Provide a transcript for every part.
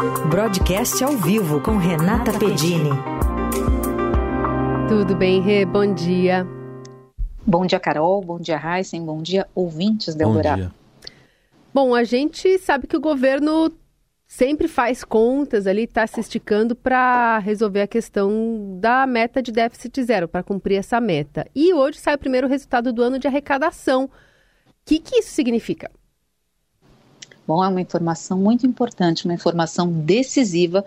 Broadcast ao vivo com Renata Pedini. Tudo bem, Rê? Bom dia. Bom dia, Carol. Bom dia, Heisen. Bom dia, ouvintes da Eldorado. Bom, a gente sabe que o governo sempre faz contas ali, está se esticando para resolver a questão da meta de déficit zero, para cumprir essa meta. E hoje sai o primeiro resultado do ano de arrecadação. O que, que isso significa? Bom, é uma informação muito importante, uma informação decisiva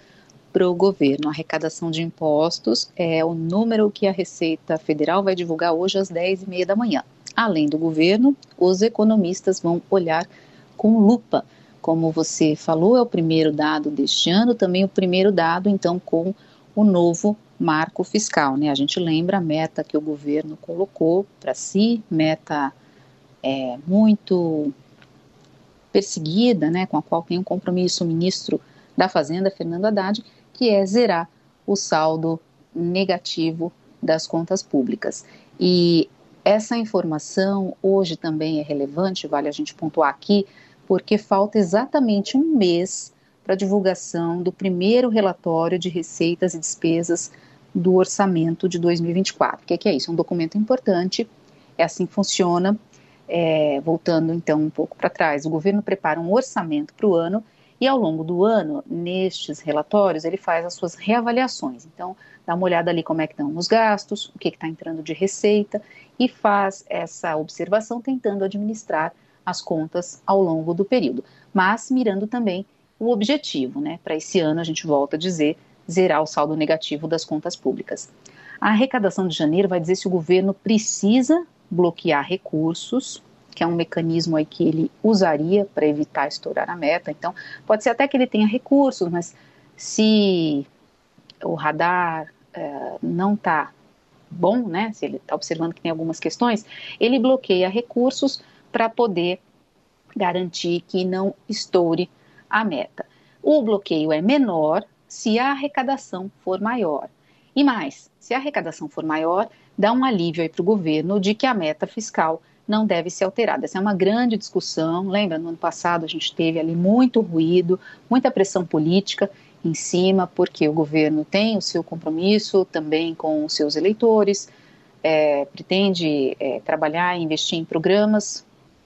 para o governo. A arrecadação de impostos é o número que a Receita Federal vai divulgar hoje às 10h30 da manhã. Além do governo, os economistas vão olhar com lupa como você falou, é o primeiro dado deste ano, também o primeiro dado, então, com o novo marco fiscal. Né? A gente lembra a meta que o governo colocou para si, meta é, muito perseguida, né, com a qual tem um compromisso o ministro da Fazenda, Fernando Haddad, que é zerar o saldo negativo das contas públicas. E essa informação hoje também é relevante, vale a gente pontuar aqui, porque falta exatamente um mês para a divulgação do primeiro relatório de receitas e despesas do orçamento de 2024. O que é, que é isso? É um documento importante, é assim que funciona. É, voltando então um pouco para trás, o governo prepara um orçamento para o ano e ao longo do ano, nestes relatórios, ele faz as suas reavaliações. Então, dá uma olhada ali como é que estão os gastos, o que está entrando de receita e faz essa observação tentando administrar as contas ao longo do período, mas mirando também o objetivo, né? Para esse ano, a gente volta a dizer, zerar o saldo negativo das contas públicas. A arrecadação de janeiro vai dizer se o governo precisa bloquear recursos, que é um mecanismo aí que ele usaria para evitar estourar a meta. Então, pode ser até que ele tenha recursos, mas se o radar é, não está bom, né? Se ele está observando que tem algumas questões, ele bloqueia recursos para poder garantir que não estoure a meta. O bloqueio é menor se a arrecadação for maior. E mais, se a arrecadação for maior, dá um alívio para o governo de que a meta fiscal não deve ser alterada. Essa é uma grande discussão. Lembra, no ano passado a gente teve ali muito ruído, muita pressão política em cima, porque o governo tem o seu compromisso também com os seus eleitores, é, pretende é, trabalhar e investir em programas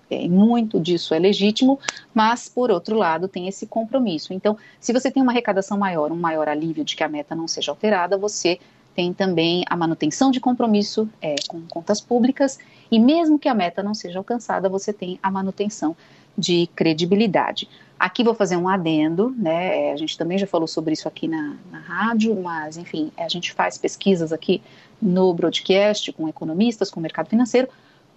é, muito disso é legítimo, mas, por outro lado, tem esse compromisso. Então, se você tem uma arrecadação maior, um maior alívio de que a meta não seja alterada, você tem também a manutenção de compromisso é, com contas públicas, e mesmo que a meta não seja alcançada, você tem a manutenção de credibilidade. Aqui vou fazer um adendo, né? É, a gente também já falou sobre isso aqui na, na rádio, mas enfim, a gente faz pesquisas aqui no broadcast com economistas, com o mercado financeiro.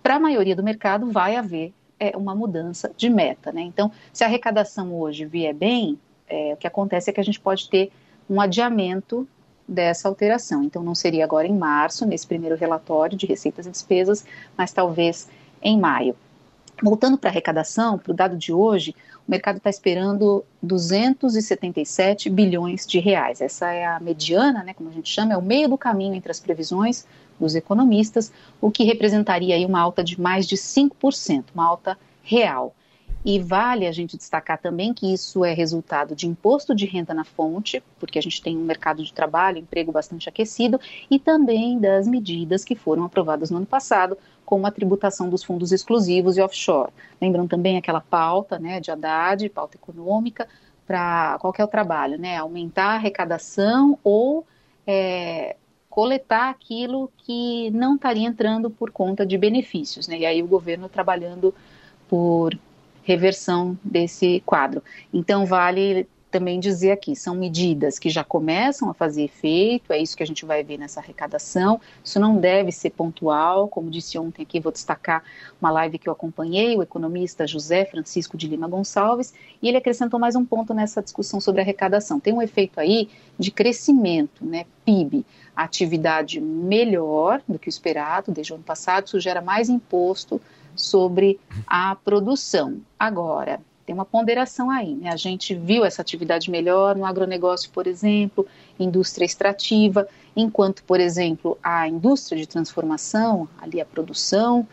Para a maioria do mercado, vai haver é uma mudança de meta. Né? Então, se a arrecadação hoje vier bem, é, o que acontece é que a gente pode ter um adiamento dessa alteração. Então, não seria agora em março, nesse primeiro relatório de receitas e despesas, mas talvez em maio. Voltando para a arrecadação, para o dado de hoje, o mercado está esperando 277 bilhões de reais. Essa é a mediana, né, como a gente chama, é o meio do caminho entre as previsões dos economistas, o que representaria aí uma alta de mais de 5%, uma alta real. E vale a gente destacar também que isso é resultado de imposto de renda na fonte, porque a gente tem um mercado de trabalho, emprego bastante aquecido, e também das medidas que foram aprovadas no ano passado, como a tributação dos fundos exclusivos e offshore. Lembram também aquela pauta né, de Haddad, pauta econômica, para qual é o trabalho, né? Aumentar a arrecadação ou é, coletar aquilo que não estaria entrando por conta de benefícios, né? E aí o governo trabalhando por reversão desse quadro. Então vale também dizer aqui, são medidas que já começam a fazer efeito, é isso que a gente vai ver nessa arrecadação. Isso não deve ser pontual, como disse ontem aqui, vou destacar uma live que eu acompanhei, o economista José Francisco de Lima Gonçalves, e ele acrescentou mais um ponto nessa discussão sobre arrecadação. Tem um efeito aí de crescimento, né, PIB, atividade melhor do que o esperado desde o ano passado, isso gera mais imposto sobre a produção. Agora, tem uma ponderação aí, né? A gente viu essa atividade melhor no agronegócio, por exemplo, indústria extrativa, enquanto, por exemplo, a indústria de transformação, ali a produção,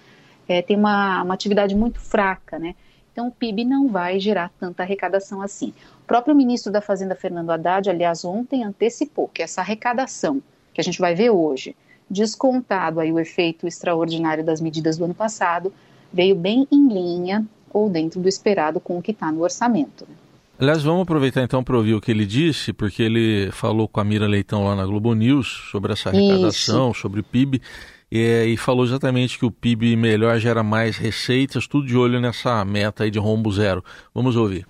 é, tem uma, uma atividade muito fraca, né? Então, o PIB não vai gerar tanta arrecadação assim. O próprio ministro da Fazenda, Fernando Haddad, aliás, ontem antecipou que essa arrecadação que a gente vai ver hoje, descontado aí o efeito extraordinário das medidas do ano passado, veio bem em linha ou dentro do esperado com o que está no orçamento. Né? Aliás, vamos aproveitar então para ouvir o que ele disse, porque ele falou com a Mira Leitão lá na Globo News sobre essa arrecadação, Isso. sobre o PIB, e, e, falou exatamente que o PIB melhor gera mais receitas, tudo de olho nessa meta aí de rombo zero. Vamos ouvir.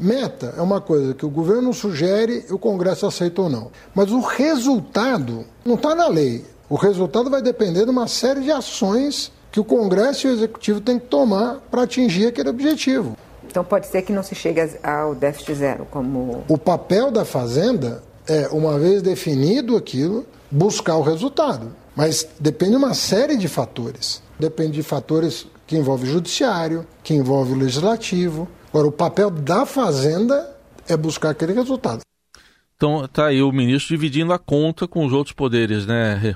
Meta é uma coisa que o governo sugere e o Congresso aceita ou não. Mas o resultado não está na lei. O resultado vai depender de uma série de ações que o Congresso e o Executivo têm que tomar para atingir aquele objetivo. Então pode ser que não se chegue ao déficit zero, como. O papel da Fazenda é, uma vez definido aquilo, buscar o resultado. Mas depende de uma série de fatores. Depende de fatores que envolvem o judiciário, que envolve o legislativo. Agora, o papel da Fazenda é buscar aquele resultado. Então, tá aí o ministro dividindo a conta com os outros poderes, né, Rê?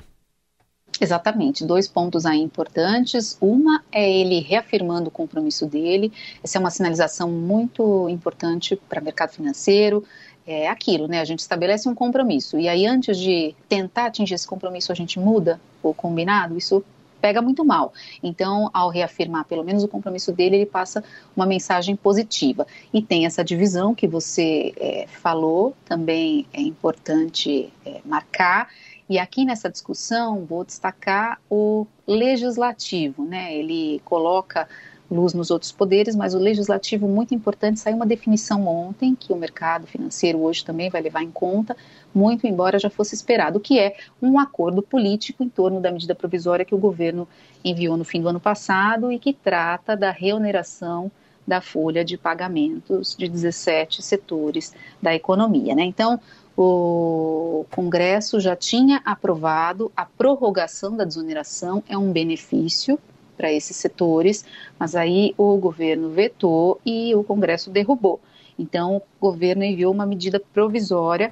Exatamente, dois pontos aí importantes. Uma é ele reafirmando o compromisso dele. Essa é uma sinalização muito importante para o mercado financeiro. É aquilo, né? A gente estabelece um compromisso e aí antes de tentar atingir esse compromisso a gente muda o combinado. Isso pega muito mal. Então, ao reafirmar pelo menos o compromisso dele, ele passa uma mensagem positiva. E tem essa divisão que você é, falou, também é importante é, marcar e aqui nessa discussão vou destacar o legislativo, né? Ele coloca luz nos outros poderes, mas o legislativo muito importante saiu uma definição ontem que o mercado financeiro hoje também vai levar em conta, muito embora já fosse esperado, que é um acordo político em torno da medida provisória que o governo enviou no fim do ano passado e que trata da reoneração da folha de pagamentos de 17 setores da economia, né? Então, o Congresso já tinha aprovado a prorrogação da desoneração, é um benefício para esses setores, mas aí o governo vetou e o Congresso derrubou. Então, o governo enviou uma medida provisória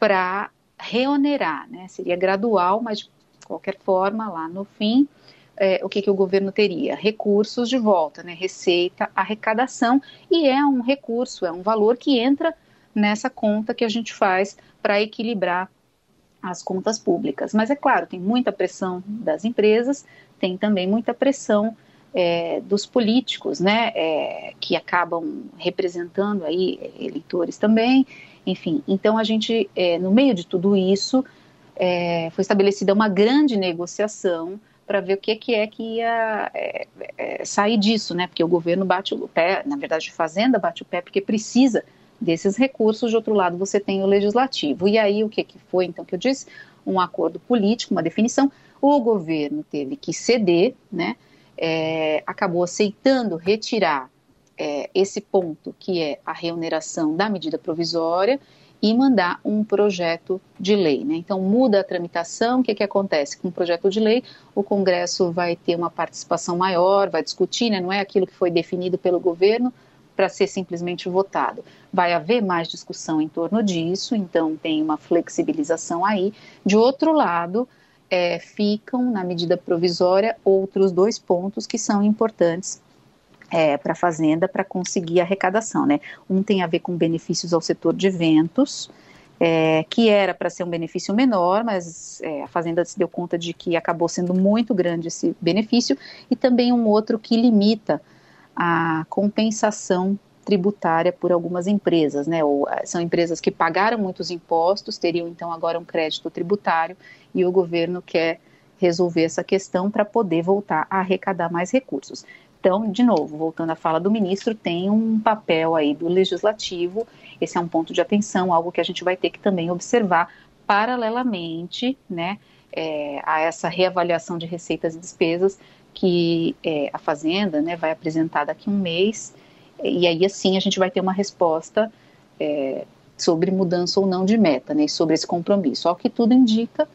para reonerar, né? Seria gradual, mas de qualquer forma, lá no fim, é, o que, que o governo teria? Recursos de volta, né? Receita, arrecadação, e é um recurso, é um valor que entra nessa conta que a gente faz para equilibrar as contas públicas. Mas é claro, tem muita pressão das empresas, tem também muita pressão é, dos políticos, né, é, que acabam representando aí eleitores também, enfim. Então a gente, é, no meio de tudo isso, é, foi estabelecida uma grande negociação para ver o que, que é que ia é, é, sair disso, né? Porque o governo bate o pé, na verdade, a Fazenda bate o pé porque precisa desses recursos, de outro lado você tem o legislativo. E aí o que, que foi, então, que eu disse? Um acordo político, uma definição. O governo teve que ceder, né? É, acabou aceitando retirar é, esse ponto, que é a remuneração da medida provisória, e mandar um projeto de lei. Né? Então, muda a tramitação, o que, que acontece? Com o projeto de lei, o Congresso vai ter uma participação maior, vai discutir, né? não é aquilo que foi definido pelo governo, para ser simplesmente votado. Vai haver mais discussão em torno disso, então tem uma flexibilização aí. De outro lado, é, ficam na medida provisória outros dois pontos que são importantes é, para a Fazenda para conseguir arrecadação. Né? Um tem a ver com benefícios ao setor de eventos, é, que era para ser um benefício menor, mas é, a Fazenda se deu conta de que acabou sendo muito grande esse benefício, e também um outro que limita a compensação tributária por algumas empresas, né? Ou, eh, são empresas que pagaram muitos impostos, teriam então agora um crédito tributário e o governo quer resolver essa questão para poder voltar a arrecadar mais recursos. Então, de novo, voltando à fala do ministro, tem um papel aí do legislativo, esse é um ponto de atenção, algo que a gente vai ter que também observar paralelamente, né, é, a essa reavaliação de receitas e despesas que é, a Fazenda né, vai apresentar daqui a um mês, e aí assim a gente vai ter uma resposta é, sobre mudança ou não de meta, né, sobre esse compromisso. Ao que tudo indica,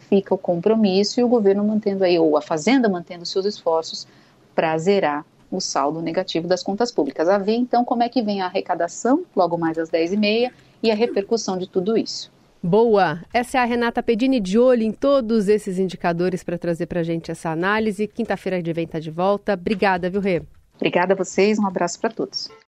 fica o compromisso e o governo mantendo aí, ou a Fazenda mantendo seus esforços para zerar o saldo negativo das contas públicas. A ver então como é que vem a arrecadação, logo mais às 10h30, e a repercussão de tudo isso. Boa! Essa é a Renata Pedini de olho em todos esses indicadores para trazer para a gente essa análise. Quinta-feira de vem tá de volta. Obrigada, viu, Rê? Obrigada a vocês, um abraço para todos.